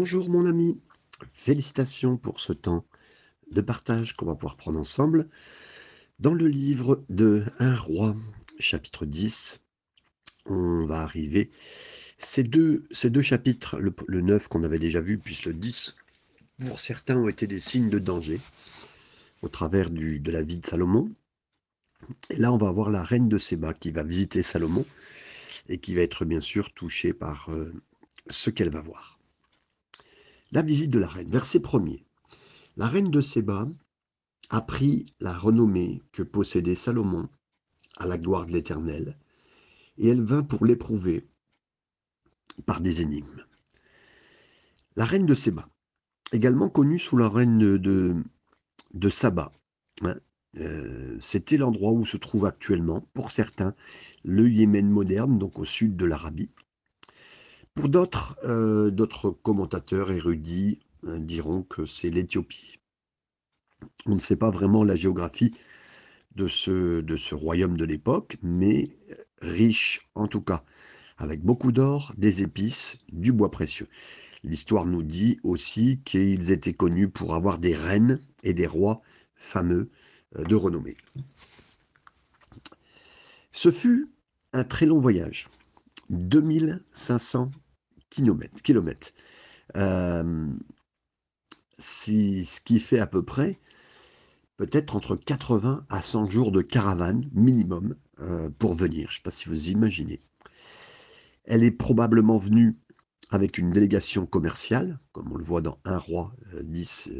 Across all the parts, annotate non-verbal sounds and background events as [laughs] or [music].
Bonjour mon ami, félicitations pour ce temps de partage qu'on va pouvoir prendre ensemble. Dans le livre de Un roi, chapitre 10, on va arriver. Ces deux, chapitres, le, 9 qu'on avait déjà vu, puis le 10, pour certains ont été des signes de danger au travers de la vie de Salomon. Et là, on va voir la reine de Séba qui va visiter Salomon et qui va être bien sûr touchée par euh, ce qu'elle va voir. La visite de la reine, verset 1er. La reine de Séba apprit la renommée que possédait Salomon à la gloire de l'Éternel, et elle vint pour l'éprouver par des énigmes. La reine de Séba, également connue sous la reine de, de Saba, hein, euh, c'était l'endroit où se trouve actuellement, pour certains, le Yémen moderne, donc au sud de l'Arabie. Pour d'autres, euh, d'autres commentateurs érudits hein, diront que c'est l'Éthiopie. On ne sait pas vraiment la géographie de ce, de ce royaume de l'époque, mais riche en tout cas, avec beaucoup d'or, des épices, du bois précieux. L'histoire nous dit aussi qu'ils étaient connus pour avoir des reines et des rois fameux euh, de renommée. Ce fut un très long voyage, 2500 kilomètres. Euh, ce qui fait à peu près peut-être entre 80 à 100 jours de caravane minimum euh, pour venir. Je ne sais pas si vous imaginez. Elle est probablement venue avec une délégation commerciale, comme on le voit dans 1 roi 10,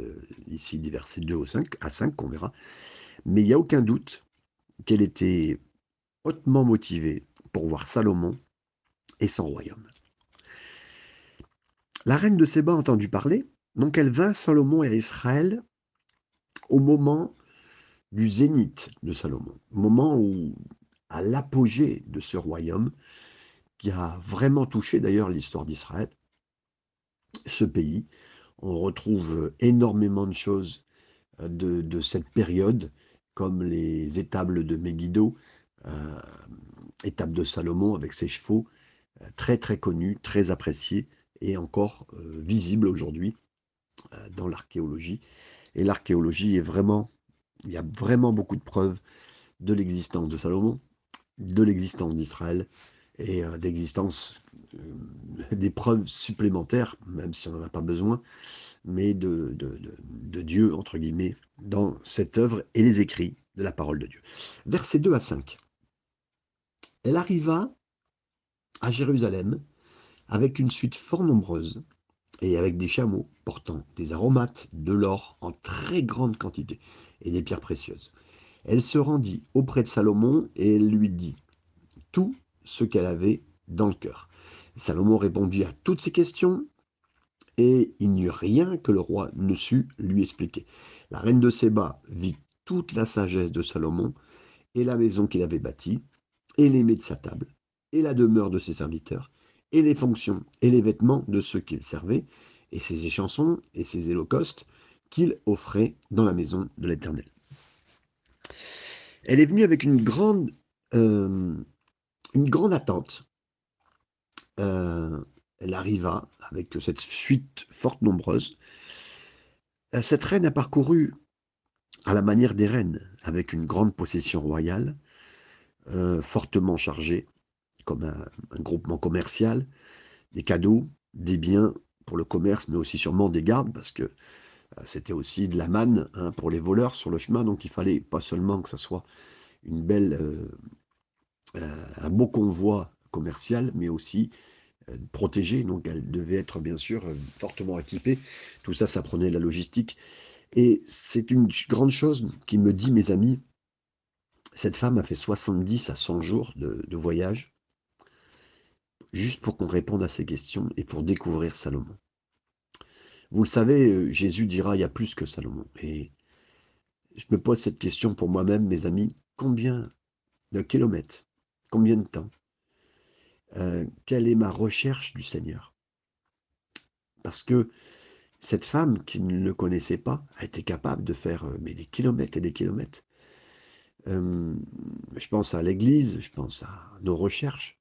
ici des versets 2 au 5, à 5 qu'on verra. Mais il n'y a aucun doute qu'elle était hautement motivée pour voir Salomon et son royaume. La reine de Séba a entendu parler, donc elle vint Salomon et Israël au moment du zénith de Salomon, moment où, à l'apogée de ce royaume, qui a vraiment touché d'ailleurs l'histoire d'Israël, ce pays, on retrouve énormément de choses euh, de, cette période, comme les étables de Megiddo, euh, de Salomon avec ses chevaux, euh, très très connus, très appréciés et encore euh, visibles aujourd'hui dans l'archéologie. Et l'archéologie est vraiment, il y a vraiment beaucoup de preuves de l'existence de Salomon, de l'existence d'Israël et d'existence des preuves supplémentaires, même si on n'en a pas besoin, mais de, de, Dieu, entre guillemets, dans cette œuvre et les écrits de la parole de Dieu. Versets 2 à 5. Elle arriva à Jérusalem avec une suite fort nombreuse et avec des chameaux portant des aromates, de l'or en très grande quantité et des pierres précieuses. Elle se rendit auprès de Salomon et elle lui dit tout ce qu'elle avait dans le cœur. Salomon répondit à toutes ces questions et il n'y eut rien que le roi ne sût lui expliquer. La reine de Séba vit toute la sagesse de Salomon et la maison qu'il avait bâtie, et les mets de sa table, et la demeure de ses serviteurs, et les fonctions et les vêtements de ceux qu'il servait, et ses échansons et ses holocaustes qu'il offrait dans la maison de l'Éternel. Elle est venue avec une grande, euh, une grande attente. Euh, elle arriva avec cette suite forte nombreuse. Euh, cette reine a parcouru à la manière des reines, avec une grande possession royale, fortement chargée, comme un, groupement commercial, des cadeaux, des biens pour le commerce, mais aussi sûrement des gardes, parce que euh, c'était aussi de la manne hein, pour les voleurs sur le chemin, donc il fallait pas seulement que ça soit une belle, un beau convoi commercial, mais aussi euh, protégée, donc elle devait être bien sûr euh, fortement équipée. Tout ça, ça prenait la logistique. Et c'est une grande chose qui me dit, mes amis, cette femme a fait 70 à 100 jours de, voyage, juste pour qu'on réponde à ces questions et pour découvrir Salomon. Vous le savez, euh, Jésus dira, il y a plus que Salomon. Et je me pose cette question pour moi-même, mes amis, combien de kilomètres, combien de temps euh, quelle est ma recherche du Seigneur? Parce que cette femme qui ne le connaissait pas a été capable de faire euh, mais des kilomètres et des kilomètres. Je pense à l'Église, je pense à nos recherches.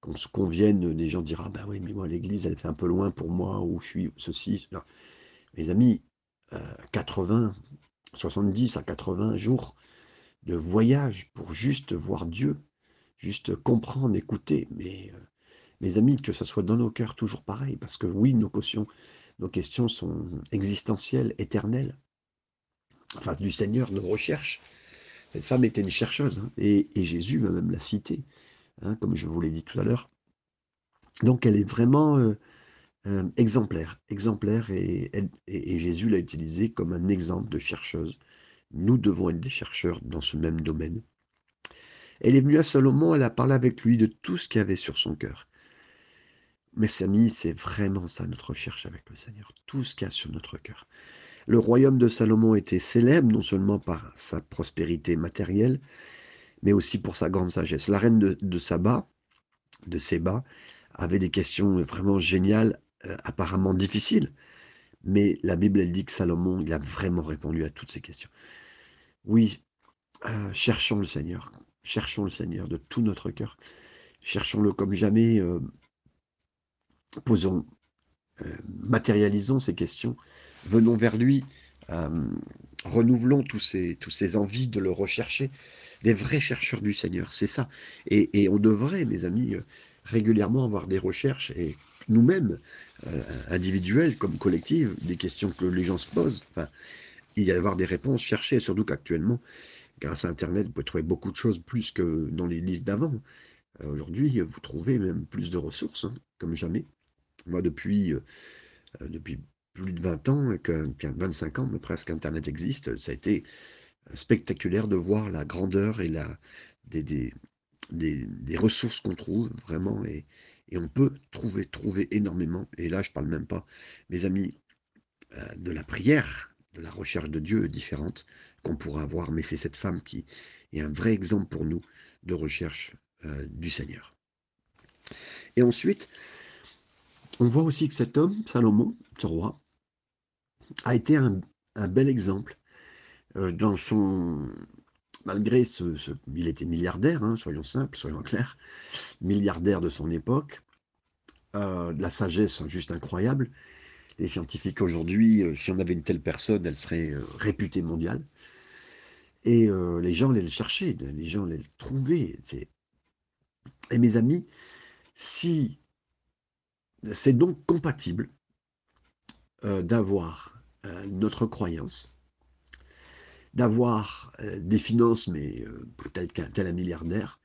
Qu'on se convienne, les gens diront, ah ben oui, mais moi, l'église, elle fait un peu loin pour moi, où je suis, ceci. Mes amis, 80, euh, 70 à 80 jours de voyage pour juste voir Dieu, juste comprendre, écouter. Mais euh, mes amis, que ce soit dans nos cœurs toujours pareil, parce que oui, nos questions, nos questions sont existentielles, éternelles. Enfin, du Seigneur, nos recherches. Cette femme était une chercheuse, hein, et, Jésus va même la citer, hein, comme je vous l'ai dit tout à l'heure. Donc elle est vraiment euh, euh, exemplaire, exemplaire, et, et Jésus l'a utilisée comme un exemple de chercheuse. Nous devons être des chercheurs dans ce même domaine. Elle est venue à Salomon, elle a parlé avec lui de tout ce qu'il y avait sur son cœur. Mes amis, c'est vraiment ça notre recherche avec le Seigneur, tout ce qu'il y a sur notre cœur. Le royaume de Salomon était célèbre non seulement par sa prospérité matérielle, mais aussi pour sa grande sagesse. La reine de, Saba, de Séba, avait des questions vraiment géniales, euh, apparemment difficiles. Mais la Bible, elle dit que Salomon, il a vraiment répondu à toutes ces questions. Oui, euh, cherchons le Seigneur. Cherchons le Seigneur de tout notre cœur. Cherchons-le comme jamais. Euh, posons, matérialisons ces questions. Venons vers lui. renouvelons tous ces, tous ces envies de le rechercher. Des vrais chercheurs du Seigneur, c'est ça. Et, on devrait, mes amis, régulièrement avoir des recherches et nous-mêmes, euh, individuels comme collectifs, des questions que les gens se posent. Enfin, il y a avoir des réponses cherchées, surtout qu'actuellement, grâce à Internet, vous pouvez trouver beaucoup de choses plus que dans les listes d'avant. Euh, aujourd'hui, vous trouvez même plus de ressources, hein, comme jamais. Moi, depuis, euh, depuis plus de 20 ans, que, 25 ans, mais presque Internet existe, ça a été spectaculaire de voir la grandeur et la, des, ressources qu'on trouve vraiment et, on peut trouver, trouver énormément. Et là, je parle même pas, mes amis, euh, de la prière, de la recherche de Dieu différente qu'on pourra avoir, mais c'est cette femme qui est un vrai exemple pour nous de recherche euh, du Seigneur. Et ensuite, on voit aussi que cet homme, Salomon, ce roi, a été un, un bel exemple dans son malgré ce, il était milliardaire, hein, soyons simples, soyons clairs, milliardaire de son époque, euh, la sagesse juste incroyable. Les scientifiques aujourd'hui, euh, si on avait une telle personne, elle serait euh, réputée mondiale. Et les gens allaient le chercher, les gens allaient le trouver. Et mes amis, si c'est donc compatible d'avoir notre croyance, d'avoir euh, des finances, mais euh, peut-être qu'un tel un milliardaire,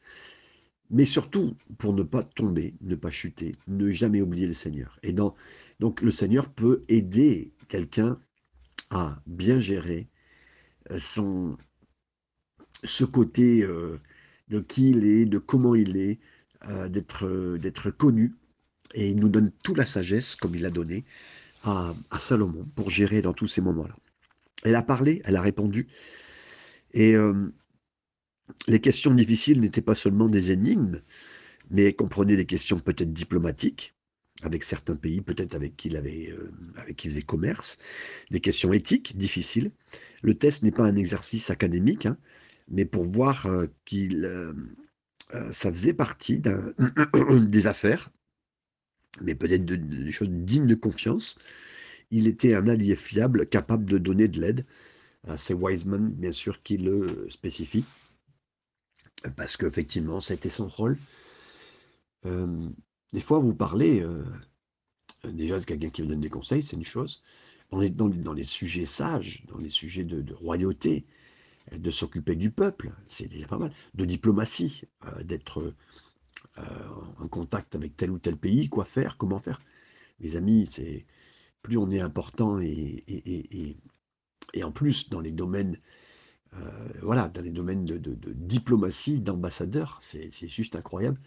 mais surtout pour ne pas tomber, ne pas chuter, ne jamais oublier le Seigneur. Et donc le Seigneur peut aider quelqu'un à bien gérer euh, son, ce côté de qui il est, de comment il est, d'être, connu. Et il nous donne toute la sagesse, comme il a donné à Salomon, pour gérer dans tous ces moments-là. Elle a parlé, elle a répondu. Et euh, les questions difficiles n'étaient pas seulement des énigmes, mais comprenaient des questions peut-être diplomatiques, avec certains pays, peut-être avec qui il avait, euh, avec qui faisait commerce, des questions éthiques difficiles. Le test n'est pas un exercice académique, hein, mais pour voir euh, qu'il ça faisait partie [clears throat] des affaires, mais peut-être des choses dignes de confiance, il était un allié fiable, capable de donner de l'aide. Euh, c'est Wiseman, bien sûr, qui le spécifie, parce qu'effectivement, c'était son rôle. Euh, des fois, vous parlez, euh, déjà de quelqu'un qui vous donne des conseils, c'est une chose. On est dans, les sujets sages, dans les sujets de, royauté, de s'occuper du peuple, c'est déjà pas mal. De diplomatie, d'être en contact avec tel ou tel pays, quoi faire, comment faire. Les amis, c'est plus on est important et, et, en plus dans les domaines, euh, voilà, dans les domaines de, diplomatie, d'ambassadeur, c'est juste incroyable.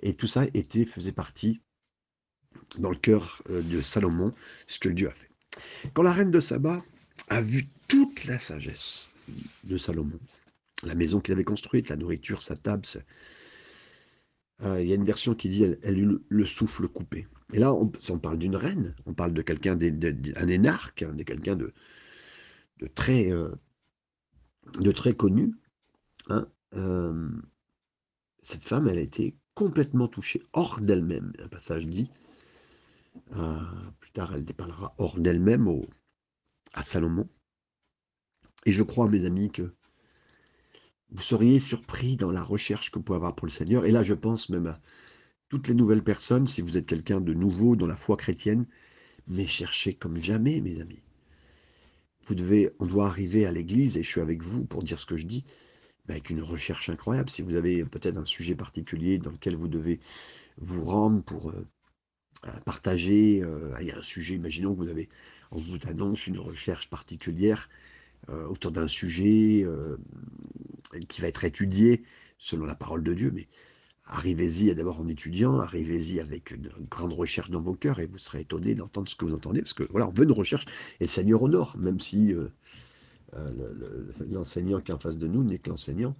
Et tout ça était, faisait partie dans le cœur euh, de Salomon, ce que Dieu a fait. Quand la reine de Saba a vu toute la sagesse de Salomon, la maison qu'il avait construite, la nourriture, sa table, euh, il y a une version qui dit elle, eut le souffle coupé. Et là, on, on parle d'une reine, on parle de quelqu'un, d'un énarque, hein, de quelqu'un de, euh, très connu. Hein, euh, cette femme, elle a été complètement touchée, hors d'elle-même. Un passage dit, plus tard elle déparlera hors d'elle-même à Salomon. Et je crois, mes amis, que vous seriez surpris dans la recherche que vous pouvez avoir pour le Seigneur. Et là, je pense même à toutes les nouvelles personnes, si vous êtes quelqu'un de nouveau dans la foi chrétienne, mais cherchez comme jamais, mes amis. Vous devez, on doit arriver à l'église, et je suis avec vous pour dire ce que je dis, avec une recherche incroyable. Si vous avez peut-être un sujet particulier dans lequel vous devez vous rendre pour euh, euh, partager, euh, il y a un sujet, imaginons que vous avez, on vous annonce une recherche particulière autour d'un sujet qui va être étudié selon la parole de Dieu, mais arrivez-y d'abord en étudiant, arrivez-y avec une grande recherche dans vos cœurs et vous serez étonné d'entendre ce que vous entendez, parce que voilà, on veut une recherche et le Seigneur honore, même si euh, l'enseignant qui est en face de nous n'est que l'enseignant.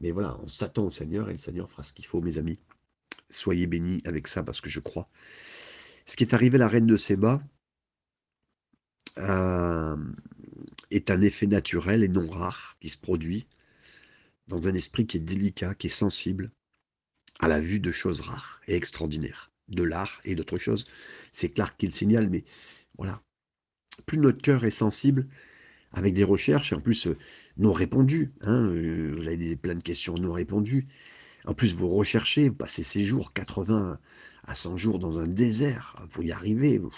Mais voilà, on s'attend au Seigneur et le Seigneur fera ce qu'il faut, mes amis. Soyez bénis avec ça parce que je crois. Ce qui est arrivé à la reine de Séba euh, est un effet naturel et non rare qui se produit dans un esprit qui est délicat, qui est sensible à la vue de choses rares et extraordinaires, de l'art et d'autres choses. C'est Clark qui le signale, mais voilà. Plus notre cœur est sensible, avec des recherches, en plus euh, non répondues. Hein, euh, vous avez plein de questions non répondues. En plus, vous recherchez, vous passez ces jours, 80 à 100 jours dans un désert, pour y arriver. Vous,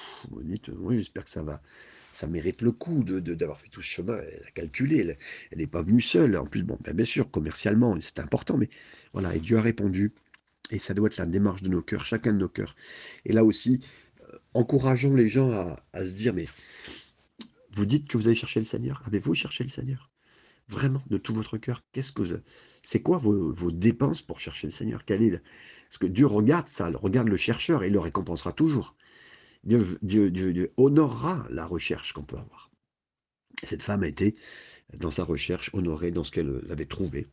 dites, oui, j'espère que ça va, ça mérite le coup d'avoir de, d'avoir fait tout ce chemin. Elle a calculé, elle n'est pas venue seule. En plus, bon, ben, bien sûr, commercialement, c'est important, mais voilà, et Dieu a répondu. Et ça doit être la démarche de nos cœurs, chacun de nos cœurs. Et là aussi, euh, encourageons les gens à, se dire, mais vous dites que vous allez chercher le Seigneur. Avez-vous cherché le Seigneur? Vraiment, de tout votre cœur Qu'est-ce que c'est quoi vos, dépenses pour chercher le Seigneur? Quel est Parce que Dieu regarde ça, regarde le chercheur et le récompensera toujours. Dieu, honorera la recherche qu'on peut avoir. Cette femme a été, dans sa recherche, honorée dans ce qu'elle avait trouvé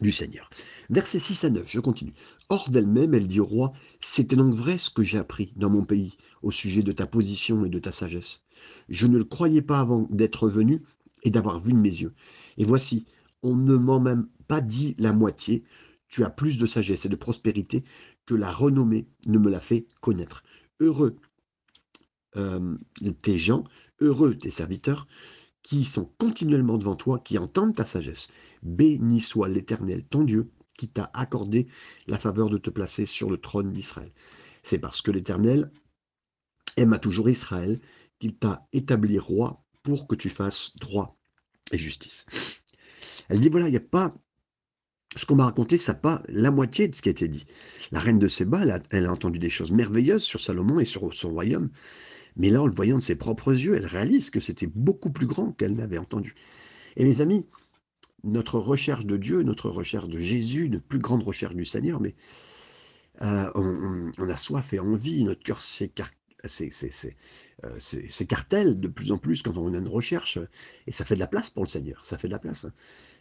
du Seigneur. Versets 6 à 9, je continue. Hors d'elle-même, elle dit au roi, C'était donc vrai ce que j'ai appris dans mon pays au sujet de ta position et de ta sagesse. Je ne le croyais pas avant d'être venu et d'avoir vu de mes yeux. Et voici, on ne m'en même pas dit la moitié. Tu as plus de sagesse et de prospérité que la renommée ne me l'a fait connaître. Heureux euh, tes gens, heureux tes serviteurs, qui sont continuellement devant toi, qui entendent ta sagesse. Béni soit l'Éternel, ton Dieu, qui t'a accordé la faveur de te placer sur le trône d'Israël. C'est parce que l'Éternel aime à toujours Israël qu'il t'a établi roi pour que tu fasses droit et justice. Elle dit, voilà, il n'y a pas... Ce qu'on m'a raconté, ça pas la moitié de ce qui a été dit. La reine de Séba, elle a, entendu des choses merveilleuses sur Salomon et sur son royaume. Mais là, en le voyant de ses propres yeux, elle réalise que c'était beaucoup plus grand qu'elle n'avait entendu. Et mes amis, notre recherche de Dieu, notre recherche de Jésus, une plus grande recherche du Seigneur, mais euh, on, a soif et envie, notre cœur s'écarte euh, s'écartèle de plus en plus quand on a une recherche, et ça fait de la place pour le Seigneur, ça fait de la place. Hein.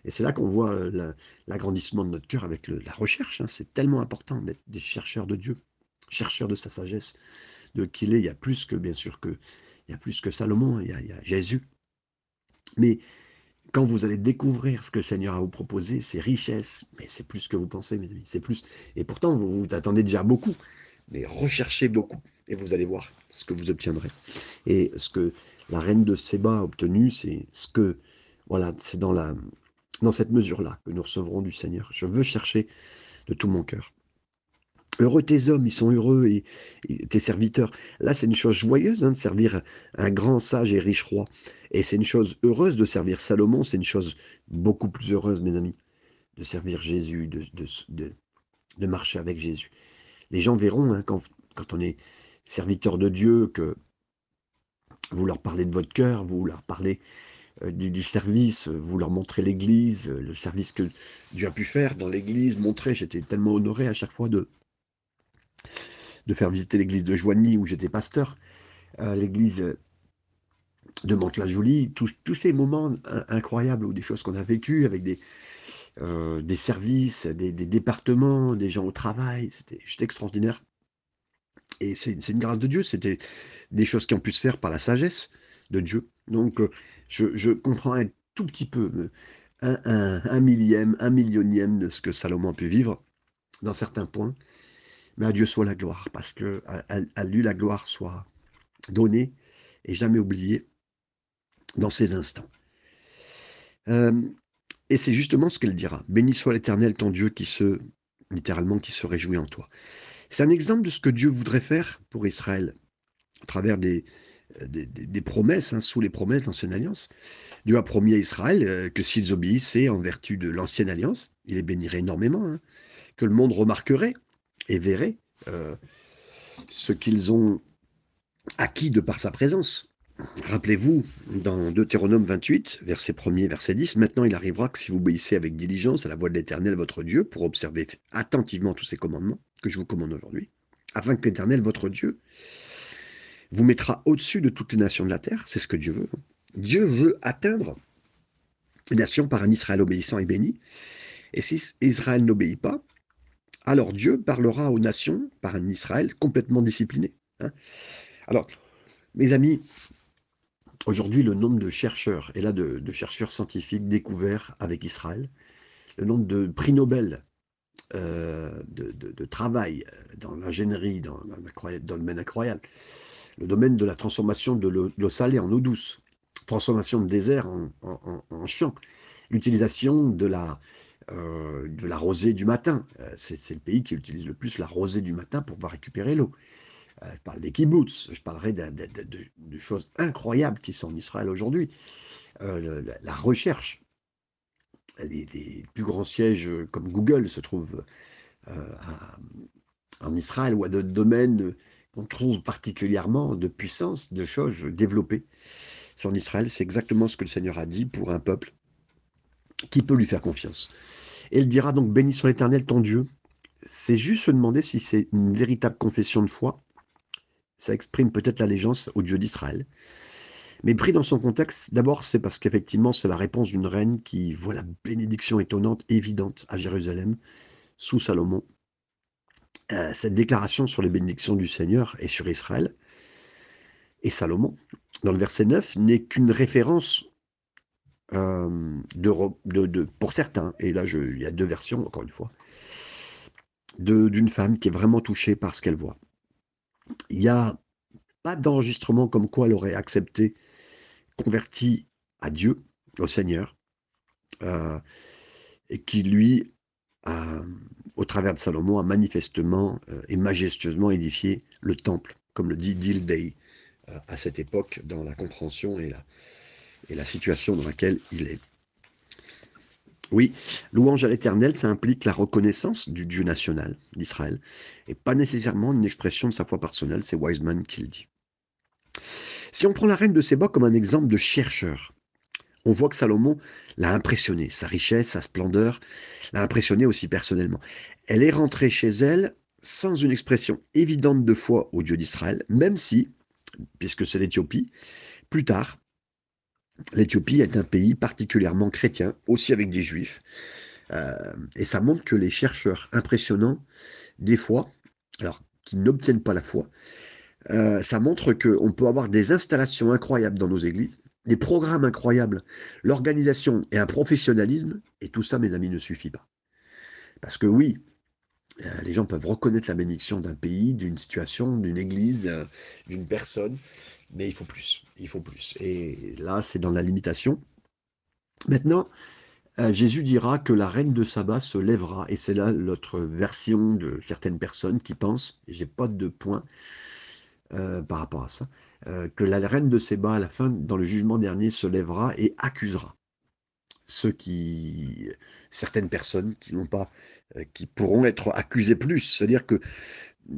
Et c'est là qu'on voit euh, l'agrandissement de notre cœur avec la recherche. Hein. C'est tellement important d'être des chercheurs de Dieu, chercheurs de sa sagesse, de qu'il est. Il y a plus que, bien sûr, que, il y a plus que Salomon, il y a, il y a Jésus. Mais quand vous allez découvrir ce que le Seigneur a vous proposé, ses richesses, mais c'est plus que vous pensez, mes amis, c'est plus. Et pourtant, vous vous attendez déjà beaucoup, mais recherchez beaucoup et vous allez voir ce que vous obtiendrez. Et ce que la reine de Séba a obtenu, c'est ce que, voilà, c'est dans, la, dans cette mesure-là que nous recevrons du Seigneur. Je veux chercher de tout mon cœur. Heureux tes hommes, ils sont heureux, et, tes serviteurs. Là, c'est une chose joyeuse hein, de servir un grand sage et riche roi. Et c'est une chose heureuse de servir Salomon, c'est une chose beaucoup plus heureuse, mes amis, de servir Jésus, de, de, de, marcher avec Jésus. Les gens verront, hein, quand, quand on est serviteurs de Dieu, que vous leur parlez de votre cœur, vous leur parlez euh, du, service, vous leur montrez l'Église, le service que Dieu a pu faire dans l'Église, montrer, j'étais tellement honoré à chaque fois de, faire visiter l'église de Joigny où j'étais pasteur, euh, l'église de Mantes-la-Jolie, tous, ces moments incroyables ou des choses qu'on a vécues avec des, euh, des services, des, des, départements, des gens au travail, c'était extraordinaire. Et c'est une grâce de Dieu, c'était des choses qui ont pu se faire par la sagesse de Dieu. Donc euh, je, comprends un tout petit peu, euh, un, millième, un millionième de ce que Salomon a pu vivre. dans certains points, mais à Dieu soit la gloire, parce que à, lui la gloire soit donnée et jamais oubliée dans ces instants. Euh, et c'est justement ce qu'elle dira. Béni soit l'Éternel, ton Dieu, qui se, littéralement, qui se réjouit en toi. C'est un exemple de ce que Dieu voudrait faire pour Israël, à travers des, des, promesses, hein, sous les promesses de l'Ancienne Alliance. Dieu a promis à Israël euh, que s'ils obéissaient en vertu de l'Ancienne Alliance, il les bénirait énormément, hein, que le monde remarquerait et verrait euh, ce qu'ils ont acquis de par sa présence. Rappelez-vous, dans Deutéronome 28, verset 1er, verset 10, Maintenant il arrivera que si vous obéissez avec diligence à la voix de l'Éternel votre Dieu, pour observer attentivement tous ces commandements que je vous commande aujourd'hui, afin que l'Éternel votre Dieu vous mettra au-dessus de toutes les nations de la terre, c'est ce que Dieu veut. Dieu veut atteindre les nations par un Israël obéissant et béni. Et si Israël n'obéit pas, alors Dieu parlera aux nations par un Israël complètement discipliné. Hein. alors, mes amis, aujourd'hui, le nombre de chercheurs, et là de, chercheurs scientifiques découverts avec Israël, le nombre de prix Nobel euh, de, travail dans l'ingénierie, dans, le domaine incroyable, le domaine de la transformation de l'eau salée en eau douce, transformation de désert en, champ, l'utilisation de la, euh, de la rosée du matin. Euh, c'est le pays qui utilise le plus la rosée du matin pour pouvoir récupérer l'eau. Euh, je parle des kibbutz, je parlerai de, choses incroyables qui sont en Israël aujourd'hui. la, recherche, les, plus grands sièges comme Google se trouvent en Israël ou à d'autres domaines on trouve particulièrement de puissance, de choses développées sur Israël. C'est exactement ce que le Seigneur a dit pour un peuple qui peut lui faire confiance. Et il dira donc, béni soit l'Éternel ton Dieu. C'est juste se demander si c'est une véritable confession de foi. Ça exprime peut-être l'allégeance au Dieu d'Israël. Mais pris dans son contexte, d'abord c'est parce qu'effectivement c'est la réponse d'une reine qui voit la bénédiction étonnante, évidente à Jérusalem, sous Salomon, euh, cette déclaration sur les bénédictions du Seigneur et sur Israël et Salomon, dans le verset 9, n'est qu'une référence euh, pour certains, et là il y a deux versions, encore une fois, d'une femme qui est vraiment touchée par ce qu'elle voit. Il n'y a pas d'enregistrement comme quoi elle aurait accepté, converti à Dieu, au Seigneur, euh, et qui lui au travers de Salomon, a manifestement euh, et majestueusement édifié le temple, comme le dit Dildei euh, à cette époque, dans la compréhension et la, et la situation dans laquelle il est. Oui, louange à l'éternel, ça implique la reconnaissance du Dieu national d'Israël, et pas nécessairement une expression de sa foi personnelle, c'est Wiseman qui le dit. Si on prend la reine de Séba comme un exemple de chercheur, on voit que Salomon l'a impressionné, sa richesse, sa splendeur, l'a impressionné aussi personnellement. Elle est rentrée chez elle sans une expression évidente de foi au Dieu d'Israël, même si, puisque c'est l'Éthiopie, plus tard, l'Éthiopie est un pays particulièrement chrétien, aussi avec des juifs, euh, et ça montre que les chercheurs impressionnants, des fois, alors qui n'obtiennent pas la foi, euh, ça montre qu'on peut avoir des installations incroyables dans nos églises, des programmes incroyables, l'organisation et un professionnalisme, et tout ça, mes amis, ne suffit pas. Parce que oui, euh, les gens peuvent reconnaître la bénédiction d'un pays, d'une situation, d'une église, d'une personne, mais il faut plus, il faut plus. Et là, c'est dans la limitation. Maintenant, euh, Jésus dira que la reine de Saba se lèvera, et c'est là l'autre version de certaines personnes qui pensent, et j'ai pas de point, euh, par rapport à ça, euh, que la reine de Séba, à la fin, dans le jugement dernier, se lèvera et accusera ceux qui, certaines personnes qui n'ont pas, qui pourront être accusées plus. C'est-à-dire que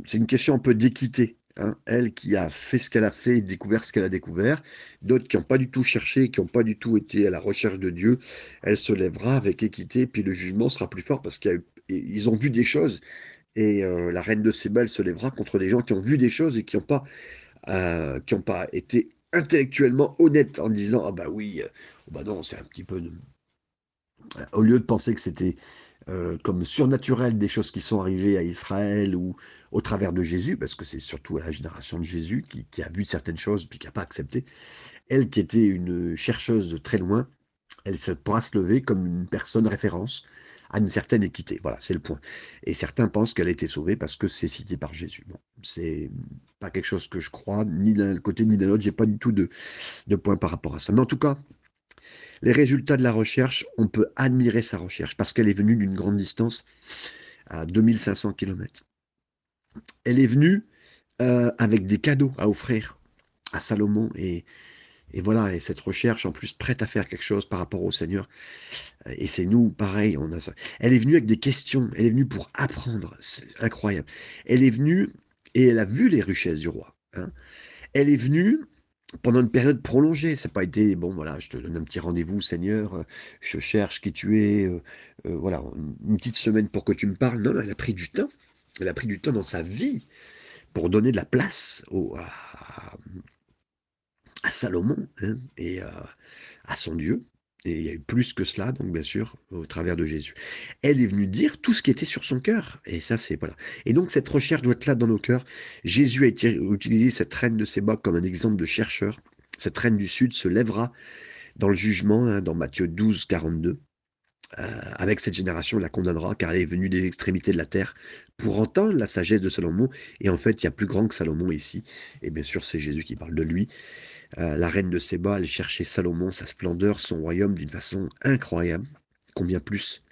c'est une question un peu d'équité. Hein. Elle qui a fait ce qu'elle a fait et découvert ce qu'elle a découvert, d'autres qui n'ont pas du tout cherché, qui n'ont pas du tout été à la recherche de Dieu, elle se lèvera avec équité, puis le jugement sera plus fort parce qu'ils ont vu des choses et euh, la reine de Séba, se lèvera contre des gens qui ont vu des choses et qui n'ont pas, euh, pas été intellectuellement honnêtes en disant Ah bah oui, euh, bah non, c'est un petit peu. Au lieu de penser que c'était comme surnaturel des choses qui sont arrivées à Israël ou au travers de Jésus, parce que c'est surtout la génération de Jésus qui, qui, a vu certaines choses puis qui n'a pas accepté. Elle qui était une chercheuse de très loin, elle pourra se lever comme une personne référence à une certaine équité. Voilà, c'est le point. Et certains pensent qu'elle a été sauvée parce que c'est cité par Jésus. Bon, c'est pas quelque chose que je crois, ni d'un côté ni d'un autre. J'ai pas du tout de, de point par rapport à ça. Mais en tout cas, les résultats de la recherche, on peut admirer sa recherche parce qu'elle est venue d'une grande distance, à 2500 km. Elle est venue euh, avec des cadeaux à offrir à Salomon et, voilà, et cette recherche en plus prête à faire quelque chose par rapport au Seigneur. Et c'est nous, pareil, on a ça. Elle est venue avec des questions, elle est venue pour apprendre, c'est incroyable. Elle est venue et elle a vu les richesses du roi. Hein. Elle est venue pendant une période prolongée. Ça n'a pas été, bon voilà, je te donne un petit rendez-vous, Seigneur, je cherche qui tu es, euh, euh, voilà, une petite semaine pour que tu me parles. Non, elle a pris du temps. Elle a pris du temps dans sa vie pour donner de la place à Salomon hein, et euh, à son Dieu. Et il y a eu plus que cela, donc bien sûr, au travers de Jésus. Elle est venue dire tout ce qui était sur son cœur. Et ça, c'est voilà. Et donc cette recherche doit être là dans nos cœurs. Jésus a utilisé cette reine de Séba comme un exemple de chercheur. Cette reine du Sud se lèvera dans le jugement, hein, dans Matthieu 12, 42. Euh, avec cette génération, il la condamnera, car elle est venue des extrémités de la terre pour entendre la sagesse de Salomon. Et en fait, il y a plus grand que Salomon ici. Et bien sûr, c'est Jésus qui parle de lui. Euh, la reine de Séba allait chercher Salomon, sa splendeur, son royaume d'une façon incroyable. Combien plus?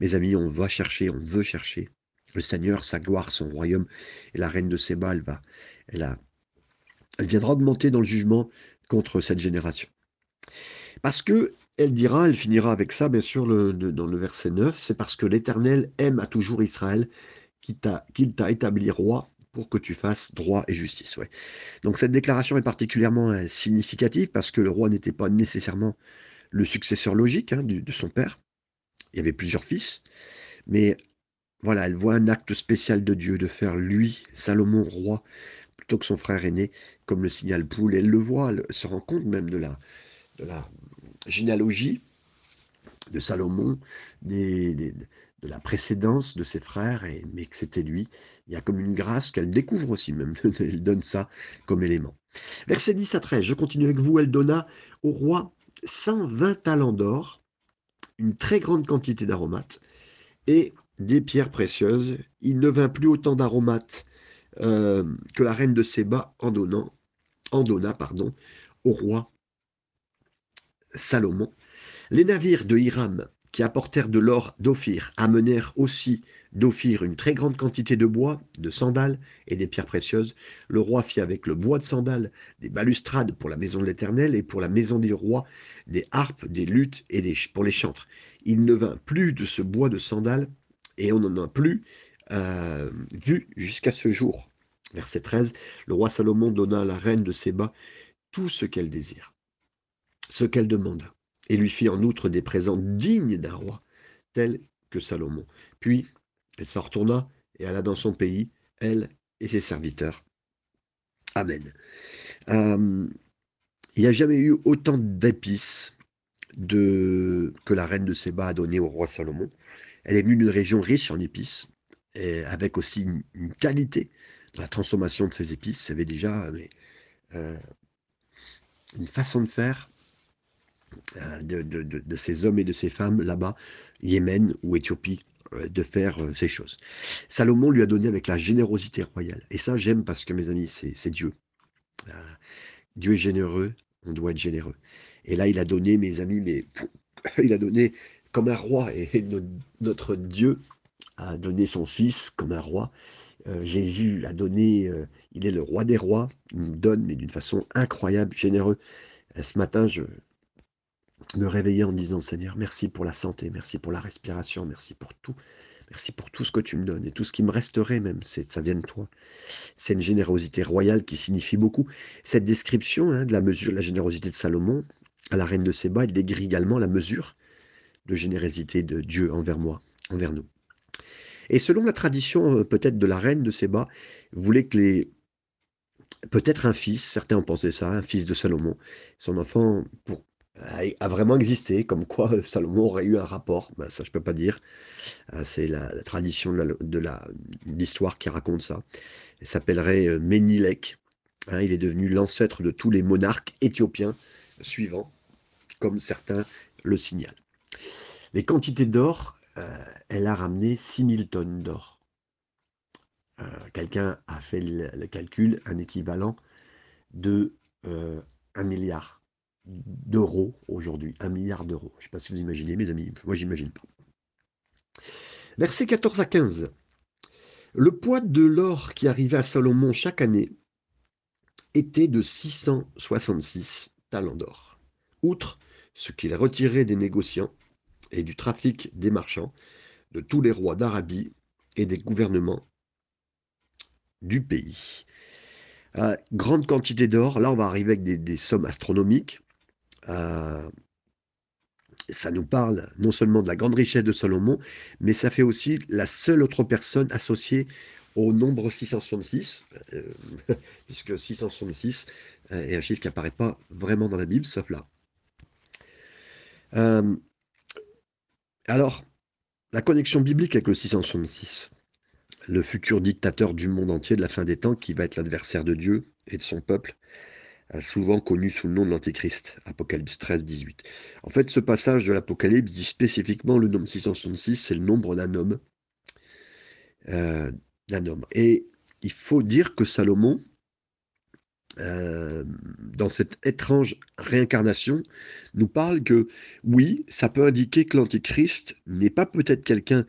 Mes amis, on va chercher, on veut chercher le Seigneur, sa gloire, son royaume. Et la reine de Séba, elle va, elle, a, elle viendra augmenter dans le jugement contre cette génération. Parce que elle dira, elle finira avec ça, bien sûr, dans le verset 9, c'est parce que l'Éternel aime à toujours Israël, qu'il t'a établi roi pour que tu fasses droit et justice. Ouais. Donc cette déclaration est particulièrement euh, significative parce que le roi n'était pas nécessairement le successeur logique hein, de son père. Il y avait plusieurs fils, mais voilà, elle voit un acte spécial de Dieu de faire lui, Salomon, roi, plutôt que son frère aîné, comme le signale Poule. Elle le voit, elle se rend compte même de la, de la généalogie de Salomon, des, de la précédence de ses frères, et, mais que c'était lui. Il y a comme une grâce qu'elle découvre aussi, même. [laughs] elle donne ça comme élément. Verset 10 à 13, je continue avec vous. Elle donna au roi 120 talents d'or, une très grande quantité d'aromates et des pierres précieuses. Il ne vint plus autant d'aromates euh, que la reine de Séba en, donnant, en donna pardon, au roi Salomon. Les navires de Hiram qui apportèrent de l'or d'Ophir, amenèrent aussi d'Ophir une très grande quantité de bois, de sandales et des pierres précieuses. Le roi fit avec le bois de sandales des balustrades pour la maison de l'Éternel et pour la maison des rois, des harpes, des luttes et des, pour les chantres. Il ne vint plus de ce bois de sandales et on n'en a plus euh, vu jusqu'à ce jour. Verset 13, le roi Salomon donna à la reine de Séba tout ce qu'elle désire, ce qu'elle demanda et lui fit en outre des présents dignes d'un roi, tel que Salomon. Puis elle s'en retourna et alla dans son pays, elle et ses serviteurs. Amen. Euh, il n'y a jamais eu autant d'épices que la reine de Séba a donné au roi Salomon. Elle est venue d'une région riche en épices, avec aussi une, qualité dans la transformation de ces épices. Il avait déjà euh, une façon de faire euh, de, ces hommes et de ces femmes là-bas, Yémen ou Éthiopie, euh, de faire euh, ces choses. Salomon lui a donné avec la générosité royale. Et ça, j'aime parce que, mes amis, c'est Dieu. Dieu est généreux, on doit être généreux. Et là, il a donné, mes amis, mais [laughs] il a donné comme un roi. Et [laughs] notre Dieu a donné son Fils comme un roi. Jésus a donné, il est le roi des rois, il nous donne, mais d'une façon incroyable, généreux. ce matin, je, me réveiller en disant Seigneur, merci pour la santé, merci pour la respiration, merci pour tout. Merci pour tout ce que tu me donnes et tout ce qui me resterait même, ça vient de toi. C'est une générosité royale qui signifie beaucoup. Cette description hein, de la mesure, la générosité de Salomon à la reine de Séba, elle également la mesure de générosité de Dieu envers moi, envers nous. Et selon la tradition euh, peut-être de la reine de Séba, voulait que les peut-être un fils, certains ont pensé ça, un fils de Salomon, son enfant pour a, vraiment existé, comme quoi euh, Salomon aurait eu un rapport, ben, ça je peux pas dire, euh, c'est la, tradition de l'histoire qui raconte ça. Il s'appellerait euh, Ménilek, hein, il est devenu l'ancêtre de tous les monarques éthiopiens suivants, comme certains le signalent. Les quantités d'or elle a ramené 6000 tonnes d'or. Quelqu'un a fait le, calcul, un équivalent de 1 milliard d'euros aujourd'hui. 1 milliard d'euros. Je ne sais pas si vous imaginez, mes amis. Moi, j'imagine pas. Versets 14 à 15. Le poids de l'or qui arrivait à Salomon chaque année était de 666 talents d'or. Outre ce qu'il a retiré des négociants et du trafic des marchands, de tous les rois d'Arabie et des gouvernements du pays. Euh, grande quantité d'or, là on va arriver avec des, sommes astronomiques. Euh, ça nous parle non seulement de la grande richesse de Salomon, mais ça fait aussi la seule autre personne associée au nombre 666, euh, [laughs] puisque 666 euh, est un chiffre qui n'apparaît pas vraiment dans la Bible, sauf là. Alors, la connexion biblique avec le 666, le futur dictateur du monde entier de la fin des temps, qui va être l'adversaire de Dieu et de son peuple, souvent connu sous le nom de l'Antéchrist, Apocalypse 13, 18. En fait, ce passage de l'Apocalypse dit spécifiquement le nombre 666, c'est le nombre d'un homme. Euh, homme. Et il faut dire que Salomon, euh, dans cette étrange réincarnation, nous parle que oui, ça peut indiquer que l'Antichrist n'est pas peut-être quelqu'un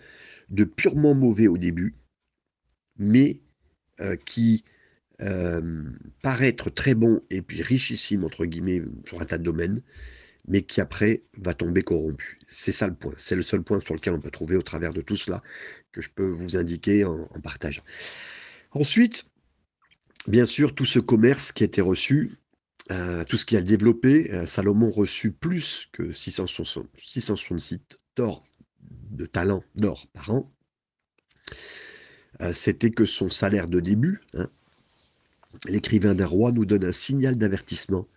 de purement mauvais au début, mais euh, qui euh, paraître très bon et puis richissime, entre guillemets, sur un tas de domaines, mais qui après va tomber corrompu. C'est ça le point. C'est le seul point sur lequel on peut trouver au travers de tout cela que je peux vous indiquer en, partage. Ensuite, bien sûr, tout ce commerce qui a été reçu, euh, tout ce qui a développé, euh, Salomon reçut plus que 666 d'or, de talents d'or par an. C'était que son salaire de début, hein, l'écrivain d'un roi nous donne un signal d'avertissement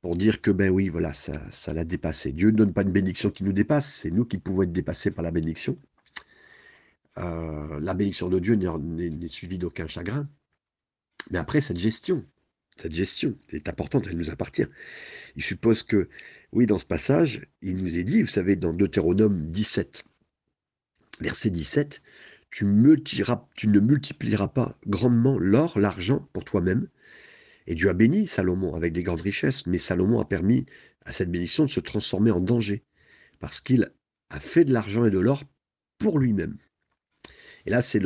pour dire que, ben oui, voilà, ça, ça l'a dépassé. Dieu ne donne pas une bénédiction qui nous dépasse, c'est nous qui pouvons être dépassés par la bénédiction. Euh, la bénédiction de Dieu n'est suivie d'aucun chagrin. Mais après, cette gestion, cette gestion est importante, elle nous appartient. Il suppose que, oui, dans ce passage, il nous est dit, vous savez, dans Deutéronome 17, verset 17, tu, ne multiplieras pas grandement l'or, l'argent pour toi-même. Et Dieu a béni Salomon avec des grandes richesses, mais Salomon a permis à cette bénédiction de se transformer en danger, parce qu'il a fait de l'argent et de l'or pour lui-même. Et là, c'est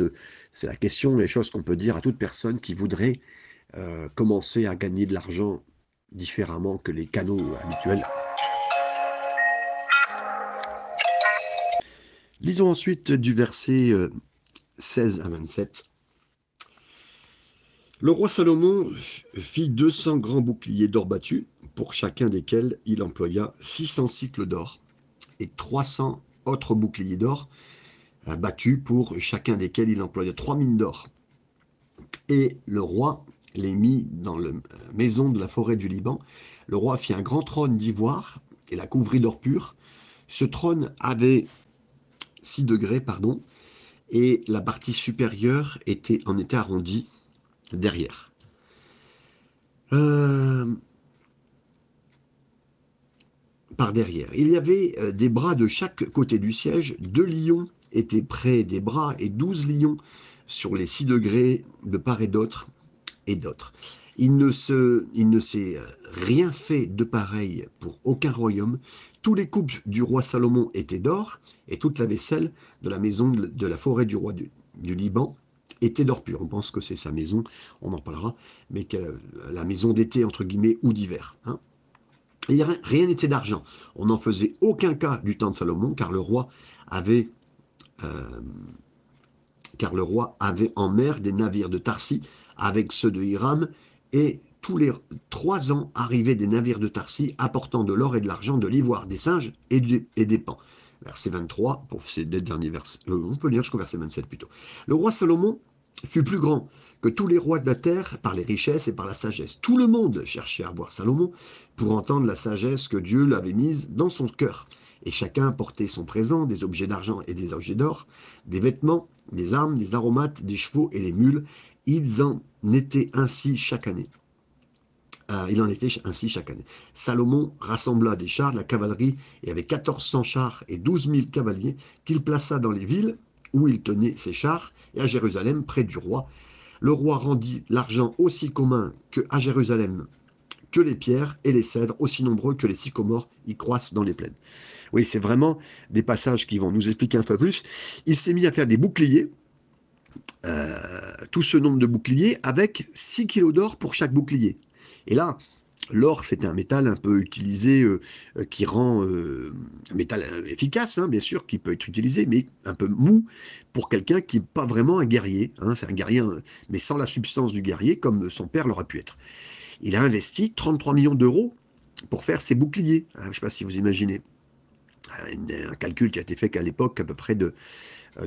la question, les choses qu'on peut dire à toute personne qui voudrait euh, commencer à gagner de l'argent différemment que les canaux habituels. Lisons ensuite du verset euh, 16 à 27. Le roi Salomon fit 200 grands boucliers d'or battus, pour chacun desquels il employa 600 cycles d'or, et 300 autres boucliers d'or euh, battus, pour chacun desquels il employa 3000 d'or. Et le roi les mit dans la maison de la forêt du Liban. Le roi fit un grand trône d'ivoire et la couvrit d'or pur. Ce trône avait 6 degrés, pardon, et la partie supérieure était, en était arrondie derrière. Euh, par derrière. Il y avait euh, des bras de chaque côté du siège, deux lions étaient près des bras et douze lions sur les six degrés de part et d'autre et d'autres. Il ne s'est euh, rien fait de pareil pour aucun royaume, tous les coupes du roi Salomon étaient d'or, et toute la vaisselle de la maison de la forêt du roi du, Liban était d'or pur. On pense que c'est sa maison, on en parlera, mais que la maison d'été, entre guillemets, ou d'hiver. Hein. rien n'était d'argent. On n'en faisait aucun cas du temps de Salomon, car le roi avait... Euh, car le roi avait en mer des navires de Tarsi avec ceux de Hiram, et tous les trois ans arrivaient des navires de Tarsi apportant de l'or et de l'argent, de l'ivoire, des singes et, des pans. Verset 23, pour ces derniers euh, on peut lire jusqu'au verset 27 plutôt. Le roi Salomon fut plus grand que tous les rois de la terre par les richesses et par la sagesse. Tout le monde cherchait à voir Salomon pour entendre la sagesse que Dieu l'avait mise dans son cœur. Et chacun portait son présent, des objets d'argent et des objets d'or, des vêtements, des armes, des aromates, des chevaux et des mules. Ils en étaient ainsi chaque année. Euh, il en était ainsi chaque année. Salomon rassembla des chars, la cavalerie, et avec 1400 chars et 12 000 cavaliers, qu'il plaça dans les villes où il tenait ses chars, et à Jérusalem, près du roi. Le roi rendit l'argent aussi commun que à Jérusalem, que les pierres et les cèdres, aussi nombreux que les sycomores y croissent dans les plaines. Oui, c'est vraiment des passages qui vont nous expliquer un peu plus. Il s'est mis à faire des boucliers, tout ce nombre de boucliers, avec 6 kilos d'or pour chaque bouclier. Et là, L'or, c'est un métal un peu utilisé euh, euh, qui rend euh, un métal efficace, hein, bien sûr, qui peut être utilisé, mais un peu mou pour quelqu'un qui n'est pas vraiment un guerrier. Hein. c'est un guerrier, mais sans la substance du guerrier, comme son père l'aurait pu être. Il a investi 33 millions d'euros pour faire ses boucliers. Hein, je ne sais pas si vous imaginez. Un, calcul qui a été fait qu'à l'époque, à peu près de,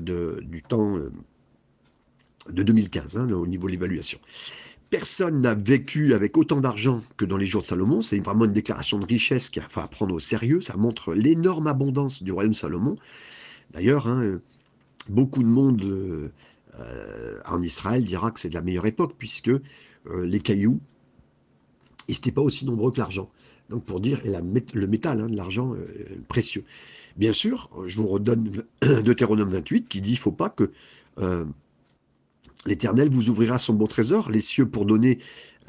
du temps de 2015, au niveau de l'évaluation personne n'a vécu avec autant d'argent que dans les jours de Salomon. C'est vraiment une déclaration de richesse qu'il faut prendre au sérieux. Ça montre l'énorme abondance du royaume de Salomon. D'ailleurs, hein, beaucoup de monde euh, en Israël dira que c'est de la meilleure époque, puisque euh, les cailloux, ils n'étaient pas aussi nombreux que l'argent. Donc pour dire, le métal, hein, l'argent euh, précieux. Bien sûr, je vous redonne [clears throat] Deutéronome 28 qui dit qu'il ne faut pas que L'Éternel vous ouvrira son bon trésor, les cieux pour donner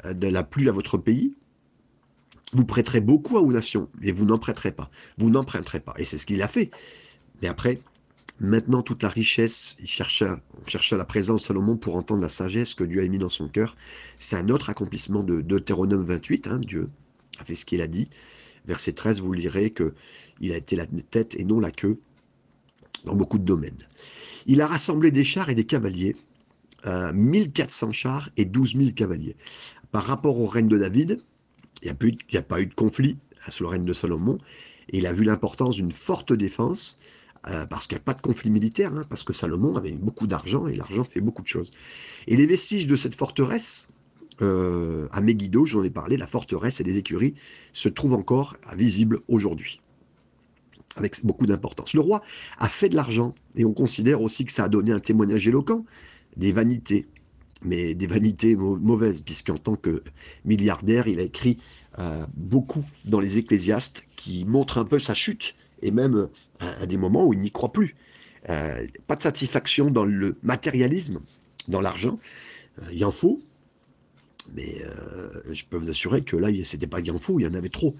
euh, de la pluie à votre pays. Vous prêterez beaucoup vos nations, mais vous n'en prêterez pas. Vous n'emprunterez pas. Et c'est ce qu'il a fait. Mais après, maintenant, toute la richesse, il chercha, chercha la présence de Salomon pour entendre la sagesse que Dieu a mis dans son cœur. C'est un autre accomplissement de Deutéronome 28. Hein, Dieu a fait ce qu'il a dit. Verset 13, vous lirez qu'il a été la tête et non la queue dans beaucoup de domaines. Il a rassemblé des chars et des cavaliers 1400 chars et 12 000 cavaliers. Par rapport au règne de David, il n'y a, pas eu de conflit hein, sous le règne de Salomon, et il a vu l'importance d'une forte défense, euh, parce qu'il n'y a pas de conflit militaire, hein, parce que Salomon avait beaucoup d'argent, et l'argent fait beaucoup de choses. Et les vestiges de cette forteresse, euh, à Megiddo, j'en ai parlé, la forteresse et les écuries se trouvent encore visibles aujourd'hui, avec beaucoup d'importance. Le roi a fait de l'argent, et on considère aussi que ça a donné un témoignage éloquent, des vanités, mais des vanités mauvaises, puisqu'en tant que milliardaire, il a écrit euh, beaucoup dans les Ecclésiastes qui montrent un peu sa chute, et même euh, à, des moments où il n'y croit plus. Euh, pas de satisfaction dans le matérialisme, dans l'argent. il en faut, mais je peux vous assurer que là, c'était pas qu'il en faut, il y en avait trop.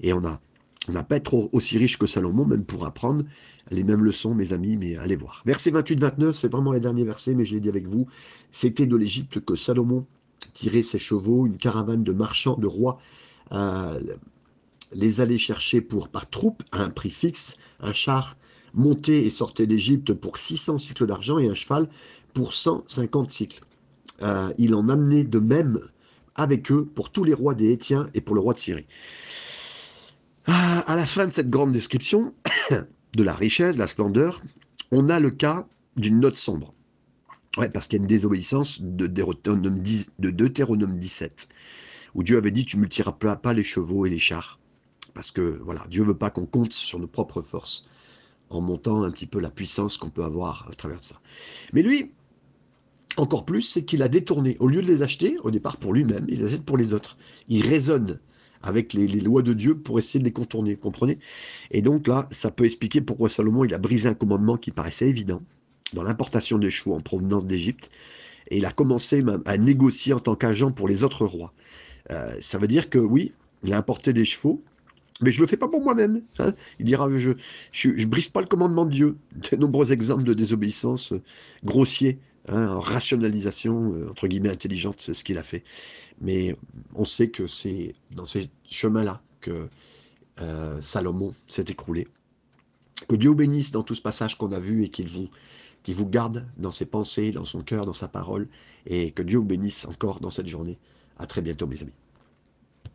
Et on n'a pas être aussi riche que Salomon, même pour apprendre les mêmes leçons, mes amis, mais allez voir. Verset 28-29, c'est vraiment les derniers versets, mais je l'ai dit avec vous. C'était de l'Égypte que Salomon tirait ses chevaux, une caravane de marchands, de rois, euh, les allait chercher pour par troupe à un prix fixe, un char monté et sortait d'Égypte pour 600 cycles d'argent et un cheval pour 150 cycles. Euh, il en amenait de même avec eux pour tous les rois des Hétiens et pour le roi de Syrie. Ah, à la fin de cette grande description de la richesse, de la splendeur, on a le cas d'une note sombre. Parce qu'il y a une désobéissance de Deutéronome, 17, où Dieu avait dit Tu multiplieras pas les chevaux et les chars. Parce que voilà, Dieu veut pas qu'on compte sur nos propres forces en montant un petit peu la puissance qu'on peut avoir à travers ça. Mais lui, encore plus, c'est qu'il a détourné. Au lieu de les acheter, au départ pour lui-même, il les achète pour les autres. Il raisonne avec les, lois de Dieu pour essayer de les contourner, comprenez? Et donc là, ça peut expliquer pourquoi Salomon il a brisé un commandement qui paraissait évident dans l'importation des chevaux en provenance d'Égypte, et il a commencé à négocier en tant qu'agent pour les autres rois. Euh, ça veut dire que oui, il a importé des chevaux, mais je ne le fais pas pour moi-même. Hein. il dira, je ne brise pas le commandement de Dieu. De nombreux exemples de désobéissance euh, grossiers, hein, en rationalisation, euh, entre guillemets, intelligente, c'est ce qu'il a fait. Mais on sait que c'est dans ces chemins-là que euh, Salomon s'est écroulé. Que Dieu vous bénisse dans tout ce passage qu'on a vu et qu'il vous, vous garde dans ses pensées, dans son cœur, dans sa parole. Et que Dieu vous bénisse encore dans cette journée. À très bientôt, mes amis.